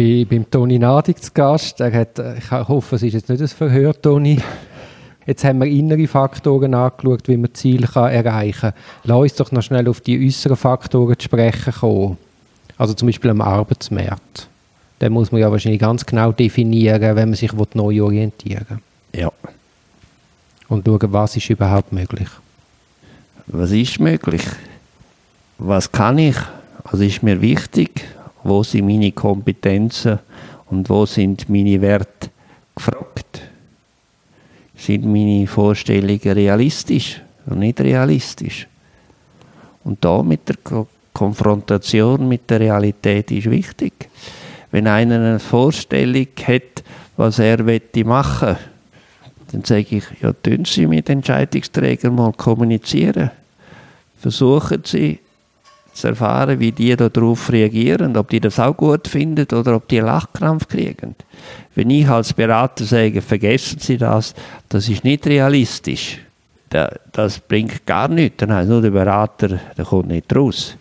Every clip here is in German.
bin beim Toni Nadig zu Gast. Er hat, ich hoffe, es ist jetzt nicht ein Verhör, Toni. Jetzt haben wir innere Faktoren angeschaut, wie man Ziele kann erreichen kann. Lass uns doch noch schnell auf die äußeren Faktoren zu sprechen kommen. Also zum Beispiel am Arbeitsmarkt. Den muss man ja wahrscheinlich ganz genau definieren, wenn man sich neu orientieren will. Ja. Und schauen, was ist überhaupt möglich. Was ist möglich? Was kann ich? Was ist mir wichtig? Wo sind meine Kompetenzen und wo sind meine Werte gefragt? Sind meine Vorstellungen realistisch und nicht realistisch? Und da mit der Konfrontation mit der Realität ist wichtig. Wenn einer eine Vorstellung hat, was er machen will, dann sage ich, ja, tun Sie mit Entscheidungsträgern mal kommunizieren. Versuchen Sie zu erfahren, wie die darauf reagieren, ob die das auch gut finden oder ob die Lachkrampf kriegen. Wenn ich als Berater sage, vergessen Sie das, das ist nicht realistisch, das bringt gar nichts, dann heißt nur der Berater, der kommt nicht raus.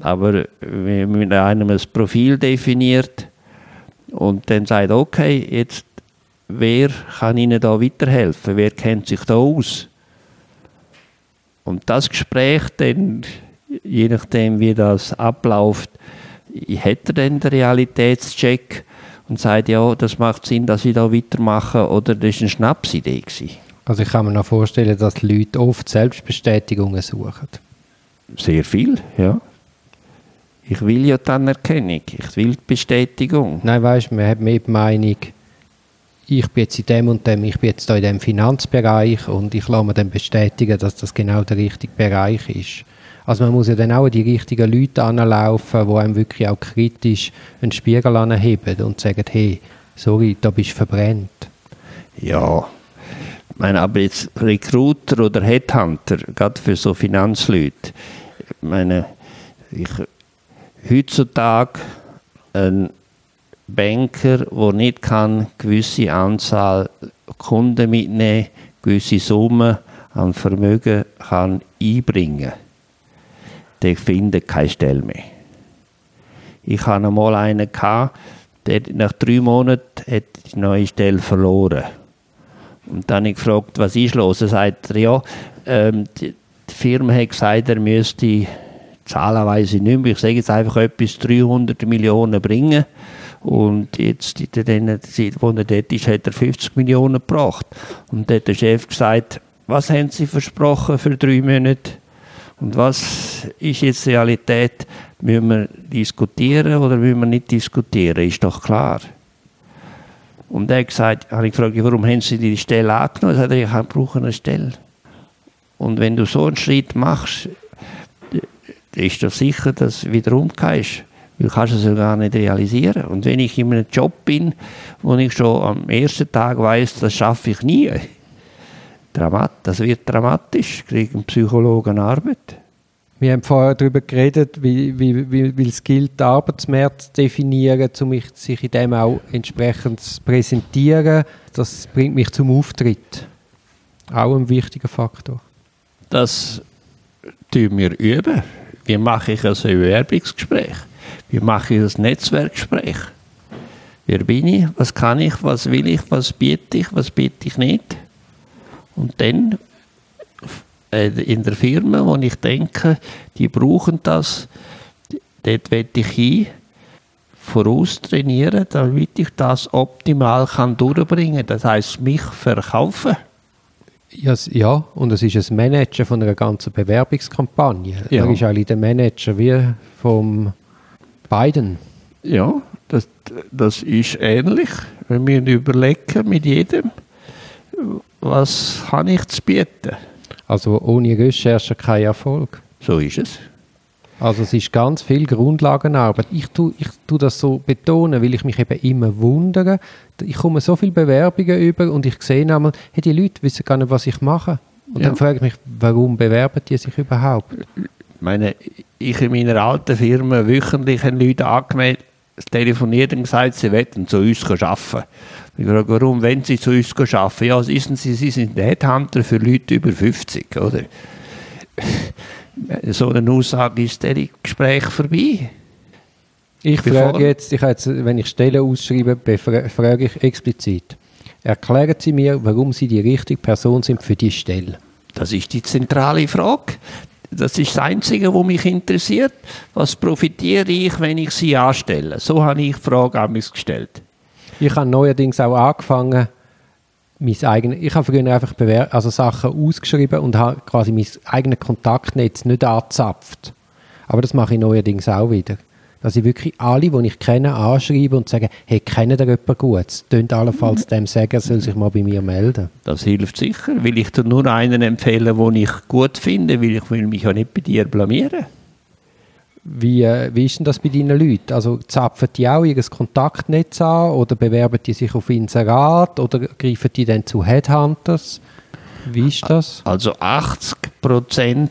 Aber wenn man einem ein Profil definiert und dann sagt, okay, jetzt wer kann Ihnen da weiterhelfen, wer kennt sich da aus? Und das Gespräch dann, je nachdem wie das abläuft, hätte dann den Realitätscheck und sagt, ja, das macht Sinn, dass ich da weitermache oder das war eine Schnapsidee. Gewesen. Also ich kann mir noch vorstellen, dass die Leute oft Selbstbestätigungen suchen. Sehr viel, ja. Ich will ja die Anerkennung, ich will die Bestätigung. Nein, weißt du, man hat mehr die Meinung, ich bin jetzt in dem und dem, ich bin jetzt da in dem Finanzbereich und ich lasse mir dann bestätigen, dass das genau der richtige Bereich ist. Also man muss ja dann auch die richtigen Leute anlaufen, die einem wirklich auch kritisch einen Spiegel anheben und sagen, hey, sorry, da bist du verbrennt. Ja, ich meine, aber jetzt Recruiter oder Headhunter, gerade für so Finanzleute, ich meine, ich, heutzutage ein Banker, der nicht kann, gewisse Anzahl Kunden mitnehmen, gewisse Summen an Vermögen kann einbringen, der findet keine Stelle mehr. Ich hatte einmal einen, gehabt, der nach drei Monaten hat die neue Stelle verloren. Und dann habe ich gefragt, was ist los? Er sagt, ja, ähm, die, die Firma hat gesagt, er müsste zahlenweise nicht mehr, ich sage jetzt einfach etwas, 300 Millionen bringen. Und jetzt, in der Zeit, wo er dort ist, hat er 50 Millionen gebracht. Und dann hat der Chef gesagt, was haben Sie versprochen für drei Monate? Und was ist jetzt Realität? Müssen wir diskutieren oder müssen wir nicht diskutieren? Ist doch klar. Und er hat gesagt, habe ich gefragt, warum haben Sie die Stelle angenommen? Er hat gesagt, ich brauche eine Stelle. Und wenn du so einen Schritt machst, ist doch sicher, dass du wieder umgehst. Du kannst es ja gar nicht realisieren. Und wenn ich in einem Job bin, wo ich schon am ersten Tag weiß, das schaffe ich nie, das wird dramatisch, kriegen Psychologen Arbeit. Wir haben vorher darüber geredet, wie, wie, wie, wie es gilt, den Arbeitsmarkt zu definieren, um sich in dem auch entsprechend zu präsentieren. Das bringt mich zum Auftritt. Auch ein wichtiger Faktor. Das tun wir üben. Wie mache ich ein Bewerbungsgespräch? Wie mache ich das Netzwerkgespräch? Wer bin ich? Was kann ich? Was will ich? Was biete ich? Was biete ich nicht? Und dann äh, in der Firma, wo ich denke, die brauchen das, dort werde ich hin, voraus trainieren, damit ich das optimal kann durchbringen kann. Das heißt, mich verkaufen. Ja, ja, und es ist ein Manager von einer ganzen Bewerbungskampagne. Ja. Er ist eigentlich der Manager wie vom Biden. Ja, das, das ist ähnlich. Wenn wir überlegen mit jedem, was habe ich zu bieten. Also ohne Recherche kein Erfolg. So ist es. Also es ist ganz viel Grundlagenarbeit. Ich tue, ich tue das so betonen, weil ich mich eben immer wundere. Ich komme so viele Bewerbungen über und ich sehe einmal, hey, die Leute wissen gar nicht, was ich mache. Und ja. dann frage ich mich, warum bewerben die sich überhaupt? meine, ich in meiner alten Firma wöchentlich haben Leute angemeldet, telefoniert und gesagt, sie wollen zu uns arbeiten. Ich frage, warum wollen sie zu uns arbeiten? Ja, wissen Sie, Sie sind Headhunter für Leute über 50, oder? So eine Aussage ist der Gespräch vorbei. Ich frage jetzt, ich jetzt, wenn ich Stellen ausschreibe, frage ich explizit. Erklären Sie mir, warum Sie die richtige Person sind für die Stelle. Das ist die zentrale Frage. Das ist das Einzige, was mich interessiert. Was profitiere ich, wenn ich sie anstelle? So habe ich die Frage an mich gestellt. Ich habe neuerdings auch angefangen, mein eigenes, ich habe früher einfach bewer also Sachen ausgeschrieben und habe quasi mein eigenes Kontaktnetz nicht angezapft. Aber das mache ich neuerdings auch wieder. Dass ich wirklich alle, die ich kenne, anschreibe und sage, hey, kennen ihr jemanden gut? Tönt allenfalls dem sagen, er soll sich mal bei mir melden. Das hilft sicher. Will ich dir nur einen empfehlen, den ich gut finde, weil ich will mich ja nicht bei dir blamieren. Wie, äh, wie ist denn das bei deinen Leuten? Also zapfen die auch ihr Kontaktnetz an oder bewerben die sich auf Inserat oder greifen die dann zu Headhunters? Wie ist das? Also 80 Prozent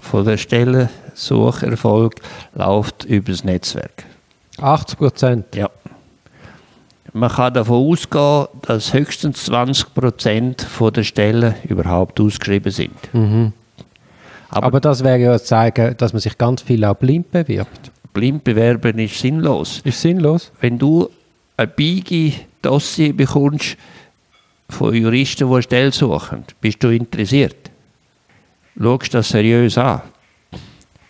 von der Stellensucherfolg läuft über das Netzwerk. 80 Prozent. Ja. Man kann davon ausgehen, dass höchstens 20 Prozent der Stellen überhaupt ausgeschrieben sind. Aber- Aber, das wäre ja zeigen, dass man sich ganz viel auch blind bewirbt. Blind bewerben ist sinnlos. Ist sinnlos? Wenn du ein biege Dossier bekommst von Juristen, die eine Stelle suchen, bist du interessiert. Schaust das seriös an.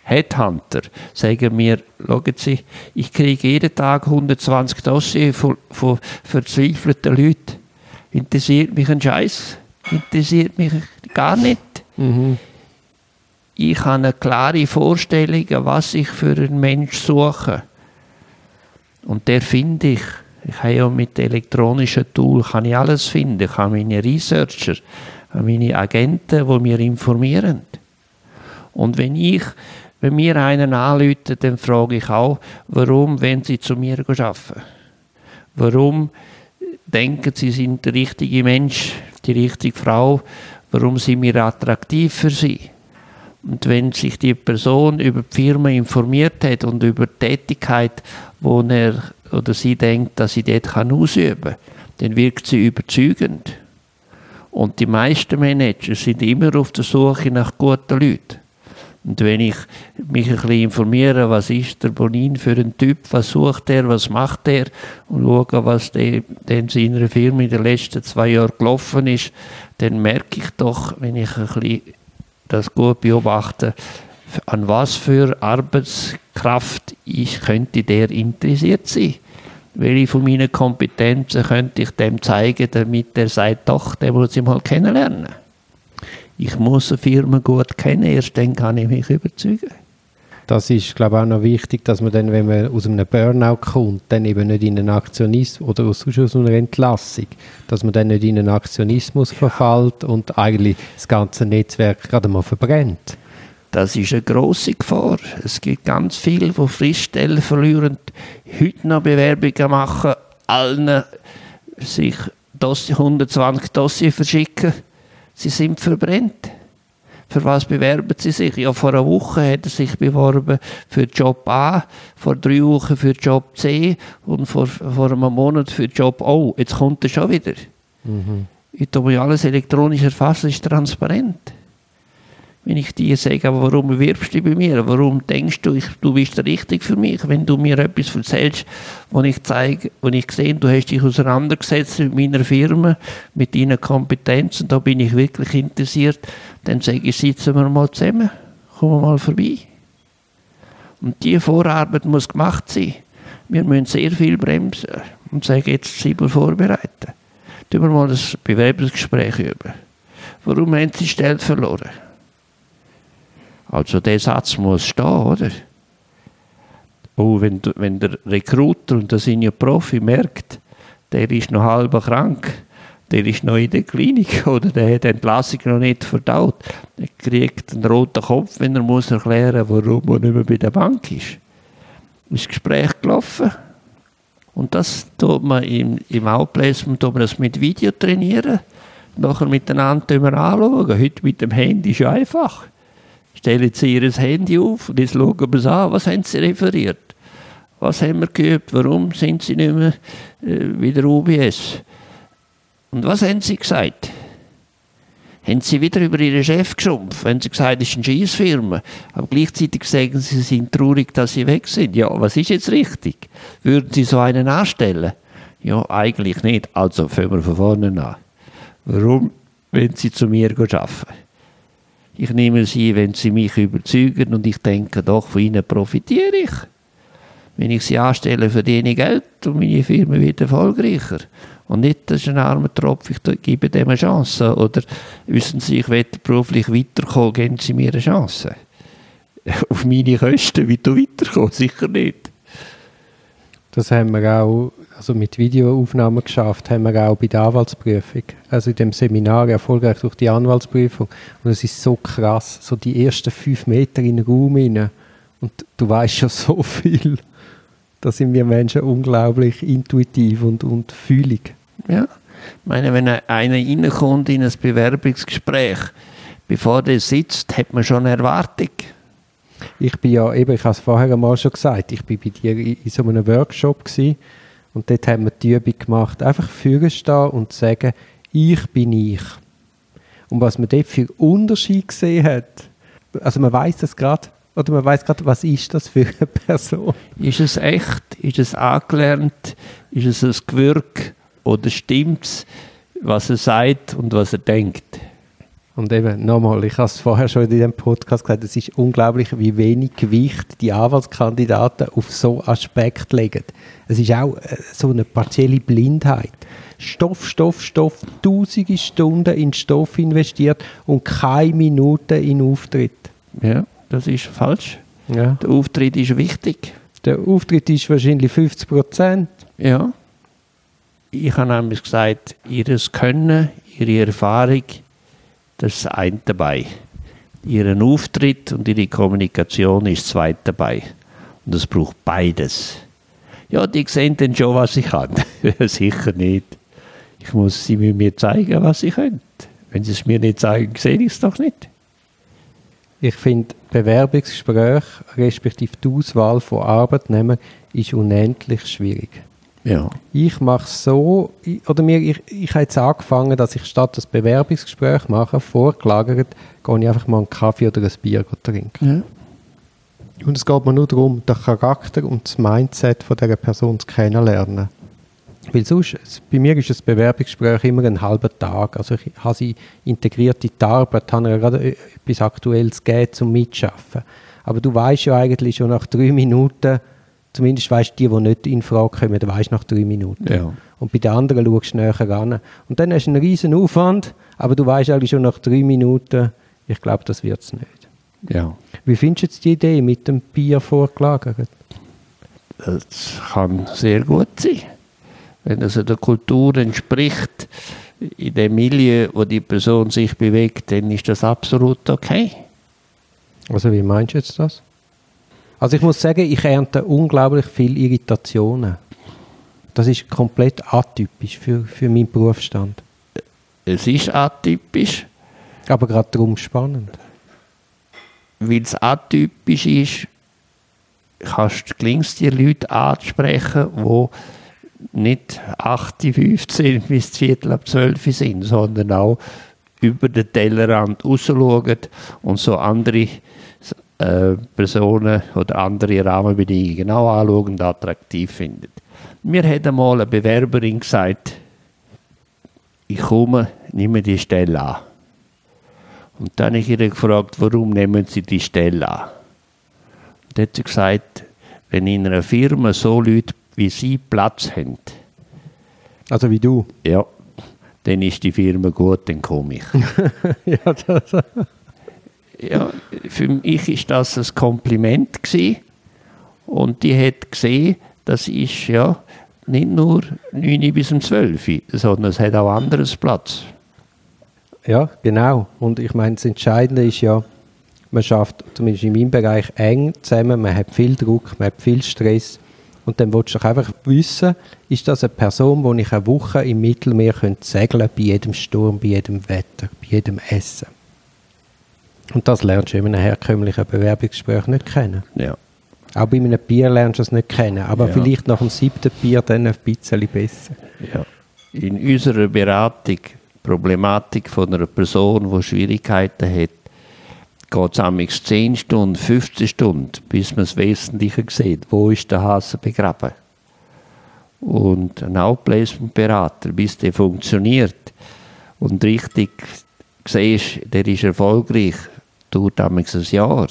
Headhunter sagen mir, schauen Sie, ich kriege jeden Tag 120 Dossiers von, von verzweifelten Leuten. Interessiert mich ein Scheiß? Interessiert mich gar nicht. Ich habe eine klare Vorstellung, was ich für einen Mensch suche. Und der finde ich. Ich habe ja mit elektronischen Tool kann ich alles finden. Ich habe meine Researcher, habe meine Agenten, die mir informieren. Und wenn ich, wenn mir einen anruft, dann frage ich auch, warum wollen Sie zu mir arbeiten? Warum denken Sie, sind der richtige Mensch, die richtige Frau? Warum sind wir attraktiv für Sie? Und wenn sich die Person über die Firma informiert hat und über die Tätigkeit, wo er oder sie denkt, dass sie dort ausüben kann, dann wirkt sie überzeugend. Und die meisten Manager sind immer auf der Suche nach guten Leuten. Und wenn ich mich ein bisschen informiere, was ist der Bonin für ein Typ, was sucht er, was macht er und schaue, was in seiner Firma in den letzten zwei Jahren gelaufen ist, dann merke ich doch, wenn ich ein bisschen das gut beobachte, an was für Arbeitskraft ich könnte der interessiert sein. Welche von meinen Kompetenzen könnte ich dem zeigen, damit er sagt, doch, den muss ich mal kennenlernen. Ich muss eine Firma gut kennen, erst dann kann ich mich überzeugen. Das ist, glaube ich, auch noch wichtig, dass man dann, wenn man aus einem Burnout kommt, dann eben nicht in einen Aktionismus oder aus, einer Entlassung, dass man dann nicht in einen Aktionismus verfällt und eigentlich das ganze Netzwerk gerade mal verbrennt. Das ist eine grosse Gefahr. Es gibt ganz viele, die Friststellen verlieren, heute noch Bewerbungen machen, allen sich Dossier, 120 Dossier verschicken. Sie sind verbrennt. Für was bewerben sie sich? Ja, vor einer Woche hat er sich beworben für Job A, vor drei Wochen für Job C und vor, vor einem Monat für Job O. Jetzt kommt er schon wieder. Ich tue alles elektronisch erfassen, ist transparent. Wenn ich dir sage, aber warum bewirbst du bei mir? Warum denkst du, ich, du bist richtig für mich? Wenn du mir etwas erzählst, wo ich zeige, wo ich sehe, du hast dich auseinandergesetzt mit meiner Firma, mit deinen Kompetenzen, da bin ich wirklich interessiert, dann sage ich, sitzen wir mal zusammen, kommen wir mal vorbei. Und diese Vorarbeit muss gemacht sein. Wir müssen sehr viel bremsen und sagen, jetzt sind wir vorbereitet. Tun wir mal das Bewerbungsgespräch üben. Warum haben Sie die Stelle verloren? Also der Satz muss stehen, oder? Oh, wenn, wenn der Recruiter, und das sind Profi, merkt, der ist noch halb krank, der ist noch in der Klinik oder der hat die Entlassung noch nicht verdaut, der kriegt einen roten Kopf, wenn er muss erklären warum er nicht mehr bei der Bank ist. Ist das Gespräch gelaufen? Und das tut man im, im Outplacement tut man das mit Video trainieren, nachher miteinander anschauen. Heute mit dem Handy ist ja einfach. Stellen Sie Ihr Handy auf und jetzt schauen wir es an. Was haben Sie referiert? Was haben wir geübt? Warum sind Sie nicht mehr äh, wieder UBS? Und was haben Sie gesagt? haben sie wieder über ihren Chef geschumpft, wenn sie gesagt es ist eine Scheissfirma. Aber gleichzeitig sagen sie, sie sind traurig, dass sie weg sind. Ja, was ist jetzt richtig? Würden sie so einen anstellen? Ja, eigentlich nicht. Also fangen wir von vorne an. Warum wenn sie zu mir arbeiten? Ich nehme sie, wenn sie mich überzeugen und ich denke, doch, von ihnen profitiere ich. Wenn ich sie anstelle, verdiene ich Geld und meine Firma wird erfolgreicher. Und nicht, das ist ein armer Tropf, ich gebe dem eine Chance. Oder wissen Sie, ich will beruflich weiterkommen, geben Sie mir eine Chance. Auf meine Kosten wie du weiterkommen, sicher nicht. Das haben wir auch also mit Videoaufnahmen geschafft, haben wir auch bei der Anwaltsprüfung. Also in dem Seminar erfolgreich durch die Anwaltsprüfung. Und es ist so krass, so die ersten fünf Meter in den Raum rein. Und du weißt schon so viel. Da sind wir Menschen unglaublich intuitiv und, und fühlig. Ja. Ich meine, wenn einer reinkommt in ein Bewerbungsgespräch, bevor der sitzt, hat man schon Erwartung. Ich bin ja, eben, ich habe es vorher einmal schon gesagt, ich war bei dir in so einem Workshop gewesen, und dort haben wir die Übung gemacht, einfach stehen und sagen, ich bin ich. Und was man dort für Unterschied gesehen hat, also man weiß das gerade, oder man weiß gerade, was ist das für eine Person? Ist es echt? Ist es angelernt? Ist es ein Gewürg? Oder stimmt es, was er sagt und was er denkt? Und eben, nochmal, ich habe es vorher schon in diesem Podcast gesagt, es ist unglaublich, wie wenig Gewicht die Anwaltskandidaten auf so Aspekt legen. Es ist auch äh, so eine partielle Blindheit. Stoff, Stoff, Stoff, tausende Stunden in Stoff investiert und keine Minute in Auftritt. Ja, das ist falsch. Ja. Der Auftritt ist wichtig. Der Auftritt ist wahrscheinlich 50 Prozent. Ja. Ich habe nämlich gesagt, ihres Können, ihre Erfahrung, das ist eine dabei. Ihren Auftritt und ihre Kommunikation ist das zweite dabei. Und es braucht beides. Ja, die sehen dann schon, was ich kann. Sicher nicht. Ich muss sie mir zeigen, was sie können. Wenn sie es mir nicht zeigen, sehe ich es doch nicht. Ich finde, Bewerbungsgespräch, respektive die Auswahl von Arbeitnehmern, ist unendlich schwierig. Ja. Ich mache es so, oder mir, ich, ich habe jetzt angefangen, dass ich statt das Bewerbungsgespräch mache, vorgelagert, gehe ich einfach mal einen Kaffee oder ein Bier trinken. Ja. Und es geht mir nur darum, den Charakter und das Mindset von dieser Person zu kennenlernen. Weil sonst, bei mir ist das Bewerbungsgespräch immer ein halber Tag. Also ich habe sie integriert in die Arbeit, habe ihr gerade etwas Aktuelles gegeben zum Mitschaffen. Aber du weißt ja eigentlich schon nach drei Minuten, zumindest weißt du, die, die nicht in Frage kommen, weißt nach drei Minuten. Ja. Und bei den anderen schaust du näher ran. Und dann hast du einen riesen Aufwand, aber du weißt eigentlich schon nach drei Minuten, ich glaube, das wird es nicht. Ja. Wie findest du die Idee mit dem Bier vorgelagert? Das kann sehr gut sein. Wenn das der Kultur entspricht, in dem Milieu, wo die Person sich bewegt, dann ist das absolut okay. Also wie meinst du jetzt das? Also ich muss sagen, ich ernte unglaublich viel Irritationen. Das ist komplett atypisch für, für meinen Berufsstand. Es ist atypisch. Aber gerade darum spannend. Weil es atypisch ist, kannst, gelingt es dir Leute anzusprechen, die nicht 8, 15 bis Viertel ab 12 sind, sondern auch über den Tellerrand rausschauen und so andere äh, Personen oder andere Rahmenbedingungen genau anschauen und attraktiv finden. Mir hat einmal eine Bewerberin gesagt, ich komme, nehme die Stelle an. Und dann habe ich ihr gefragt, warum nehmen Sie die Stelle an? Und dann hat sie gesagt, wenn in einer Firma so Leute wie Sie Platz haben, also wie du? Ja, dann ist die Firma gut, dann komme ich. ja, das ja, für mich ist das ein Kompliment gewesen. und die hat gesehen, das ist ja nicht nur 9 bis um 12, sondern es hat auch anderes Platz. Ja, genau. Und ich meine, das Entscheidende ist ja, man schafft, zumindest in meinem Bereich, eng zusammen, man hat viel Druck, man hat viel Stress. Und dann willst du einfach wissen, ist das eine Person, die ich eine Woche im Mittelmeer segeln könnte, bei jedem Sturm, bei jedem Wetter, bei jedem Essen. Und das lernst du in einem herkömmlichen Bewerbungsgespräch nicht kennen. Ja. Auch bei einem Bier lernst du es nicht kennen, aber ja. vielleicht nach dem siebten Bier dann ein bisschen besser. Ja. In unserer Beratung Problematik von einer Person, die Schwierigkeiten hat, geht es amigs 10 Stunden, 15 Stunden, bis man das Wesentliche sieht. Wo ist der Hase begraben? Und ein Outplacement-Berater, bis der funktioniert und richtig siehst, der ist erfolgreich, dauert amigs ein Jahr.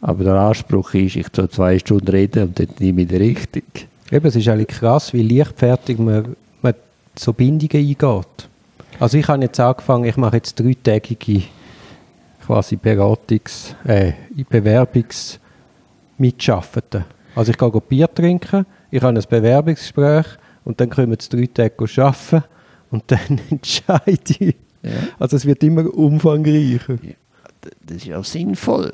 Aber der Anspruch ist, ich soll zwei Stunden reden und dann nehme ich die Richtung. Eben, es ist eigentlich krass, wie leichtfertig man, man so Bindungen eingeht. Also ich habe jetzt angefangen, ich mache jetzt dreitägige quasi Beratungs-, äh, Bewerbungs- Mitschaffenden. Also ich gehe Bier trinken, ich habe ein Bewerbungsgespräch und dann können wir drei Tage arbeiten und dann entscheide ich. Ja. Also es wird immer umfangreicher. Ja, das ist ja sinnvoll.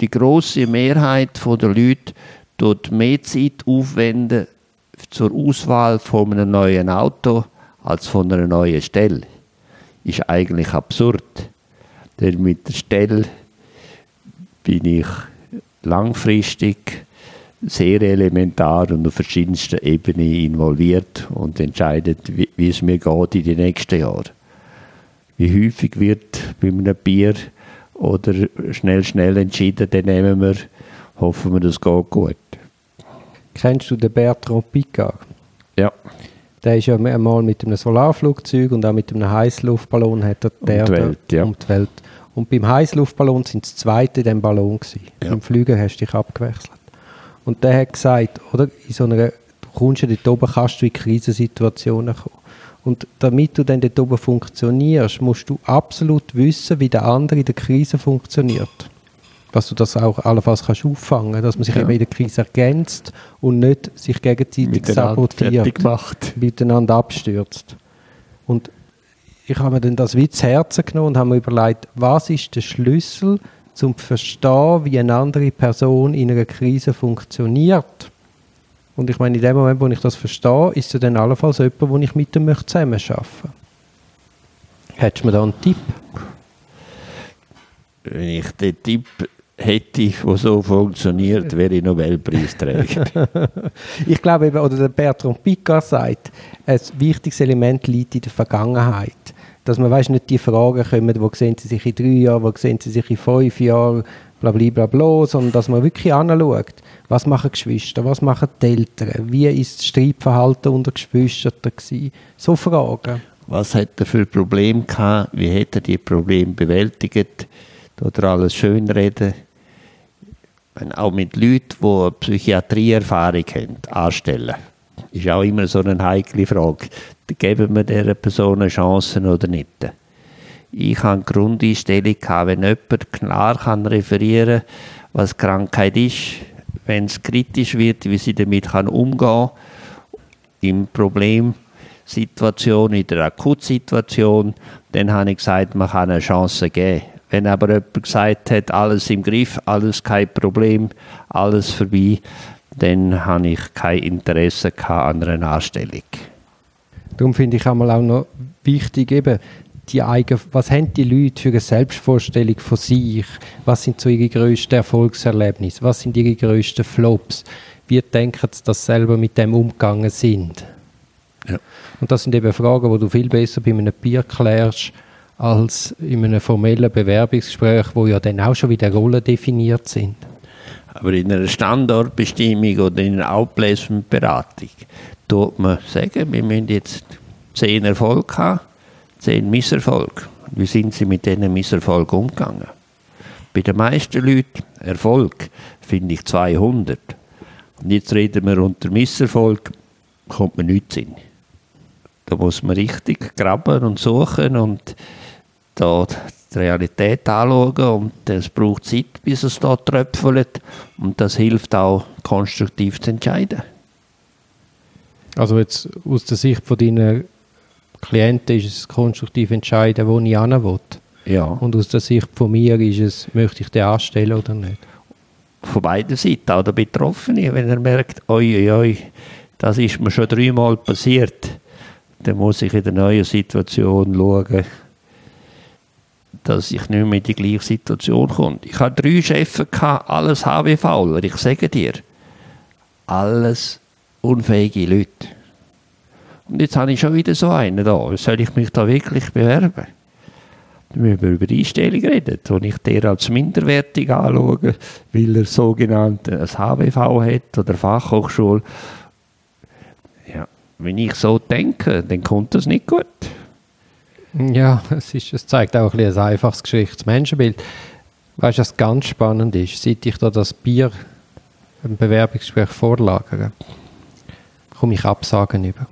Die große Mehrheit der Leute tut mehr Zeit aufwenden zur Auswahl von einem neuen Auto als von einer neuen Stelle. Ist eigentlich absurd. Denn mit der Stelle bin ich langfristig sehr elementar und auf verschiedensten Ebenen involviert und entscheidet, wie, wie es mir geht in den nächsten Jahren. Wie häufig wird bei einem Bier oder schnell, schnell entschieden, dann nehmen wir, hoffen wir, das geht gut. Kennst du den Bertrand Picard? Ja. Der ist ja einmal mit einem Solarflugzeug und auch mit einem Heißluftballon hat er um die Welt, ja. um die Welt. Und beim Heißluftballon sind das zweite in dem Ballon gewesen. Ja. Beim Fliegen hast du dich abgewechselt. Und der hat gesagt, oder, in so einer, du kommst ja dort oben, kannst du in Krisensituationen kommen. Und damit du dann dort oben funktionierst, musst du absolut wissen, wie der andere in der Krise funktioniert. Dass du das auch allenfalls kannst auffangen dass man sich ja. eben in der Krise ergänzt und nicht sich gegenseitig sabotiert, miteinander abstürzt. Und ich habe mir dann das wie zu Herzen genommen und habe mir überlegt, was ist der Schlüssel, um zu verstehen, wie eine andere Person in einer Krise funktioniert. Und ich meine, in dem Moment, wo ich das verstehe, ist es dann allenfalls jemand, wo ich mit dem zusammen arbeiten möchte. Hättest du mir da einen Tipp? Wenn ich den Tipp hätte, der so funktioniert, wäre ich Nobelpreisträger. ich glaube eben, oder der Bertrand Piccard sagt, ein wichtiges Element liegt in der Vergangenheit. Dass man weiss, nicht die Fragen kommen, wo sehen Sie sich in drei Jahren, wo sehen Sie sich in fünf Jahren, bla bla bla, bla sondern dass man wirklich anschaut, was machen Geschwister, was machen die Eltern, wie ist das Streitverhalten unter Geschwistern gewesen. So Fragen. Was hat er für Probleme gehabt, wie hat er die Probleme bewältigt, oder alles schönreden. Auch mit Leuten, die Psychiatrieerfahrung haben, anstellen. Ist auch immer so eine heikle Frage. Geben wir dieser Person eine Chance oder nicht? Ich habe eine Grundeinstellung, wenn jemand klar referieren kann, was Krankheit ist, wenn es kritisch wird, wie sie damit kann umgehen im Problemsituation, in der Akutsituation, dann habe ich gesagt, man kann eine Chance geben. Wenn aber jemand gesagt hat, alles im Griff, alles kein Problem, alles vorbei, dann habe ich kein Interesse an einer Anstellung. Darum finde ich auch noch wichtig, eben, die eigen, was haben die Leute für eine Selbstvorstellung von sich? Was sind so ihre grössten Erfolgserlebnisse? Was sind ihre grössten Flops? Wie denken sie, dass sie selber mit dem umgegangen sind? Ja. Und das sind eben Fragen, die du viel besser bei einem Bier klärst, als in einem formellen Bewerbungsgespräch, wo ja dann auch schon wieder Rollen definiert sind. Aber in einer Standortbestimmung oder in einer Outplacement-Beratung tut man sagen, wir müssen jetzt zehn Erfolge haben zehn Misserfolge. Wie sind sie mit diesen Misserfolgen umgegangen? Bei den meisten Leuten Erfolg finde ich 200. Und jetzt reden wir unter Misserfolg, kommt man nichts hin. Da muss man richtig graben und suchen und da die Realität anschauen und es braucht Zeit, bis es da tröpfelt und das hilft auch konstruktiv zu entscheiden. Also jetzt aus der Sicht von deiner Klienten ist es konstruktiv entscheiden, wo ich hin will. Ja. Und aus der Sicht von mir ist es, möchte ich den anstellen oder nicht. Von beiden Seiten, auch der Betroffene, wenn er merkt, oi, oi, oi, das ist mir schon dreimal passiert, dann muss ich in der neuen Situation schauen, dass ich nicht mehr in die gleiche Situation komme. Ich hatte drei Chefs, alles HWV, ich sage dir, alles unfähige Leute. Und jetzt habe ich schon wieder so einen da. Soll ich mich da wirklich bewerben? Wir über Einstellung reden, wo ich der als minderwertig anschaue, weil er sogenannt ein HWV hat oder Fachhochschule. Ja, wenn ich so denke, dann kommt das nicht gut. Ja, es, ist, es zeigt auch ein, ein einfaches Geschichtsmenschenbild. Weißt du, was ganz spannend ist? Seit ich da das Bier im Bewerbungsgespräch vorlagere, komme ich Absagen über.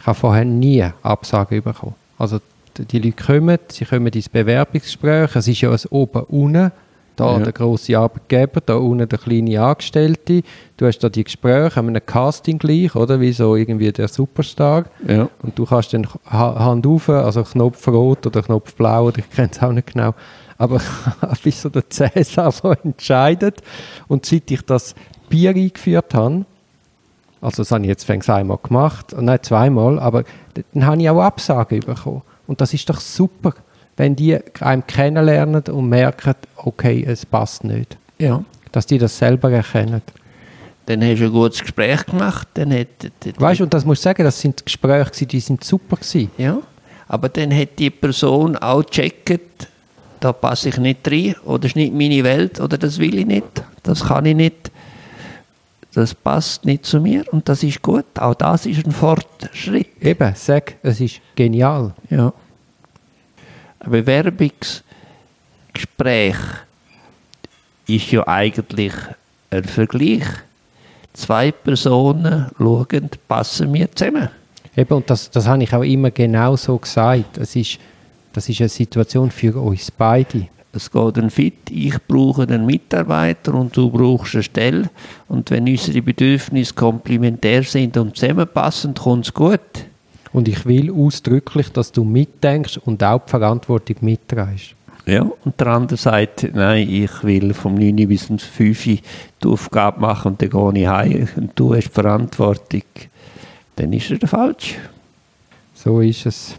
Ich habe vorher nie Absagen bekommen. Also die Leute kommen, sie kommen ins Bewerbungsgespräch, es ist ja ein oben-unten, da ja. der grosse Arbeitgeber, da unten der kleine Angestellte. Du hast da die Gespräche, haben einem Casting gleich, oder? Wie so irgendwie der Superstar. Ja. Und du kannst dann Hand auf, also Knopf rot oder Knopf blau, oder ich kenne es auch nicht genau. Aber bis so der Cäsar, der entscheidet. Und seit ich das Bier eingeführt habe, also das habe ich jetzt fängs einmal gemacht, nein, zweimal, aber dann habe ich auch Absagen bekommen. Und das ist doch super wenn die einem kennenlernen und merken, okay, es passt nicht. Ja. Dass die das selber erkennen. Dann hast du ein gutes Gespräch gemacht. Dann hat, weißt du, und das muss ich sagen, das sind Gespräche, die sind super gewesen. Ja, aber dann hat die Person auch gecheckt, da passe ich nicht rein, oder das ist nicht meine Welt, oder das will ich nicht, das kann ich nicht, das passt nicht zu mir und das ist gut. Auch das ist ein Fortschritt. Eben, sag, es ist genial. Ja. Ein Bewerbungsgespräch ist ja eigentlich ein Vergleich. Zwei Personen schauen, passen wir zusammen. Eben, und das, das habe ich auch immer genau so gesagt. Das ist, das ist eine Situation für uns beide. Es geht ein Fit, ich brauche einen Mitarbeiter und du brauchst eine Stelle. Und wenn unsere Bedürfnisse komplementär sind und zusammenpassen, kommt es gut. Und ich will ausdrücklich, dass du mitdenkst und auch die Verantwortung mitträgst. Ja, und der andere sagt, nein, ich will vom 9 bis zum 5 die Aufgabe machen und dann gehe ich heim und du hast die Verantwortung. Dann ist er falsch. So ist es.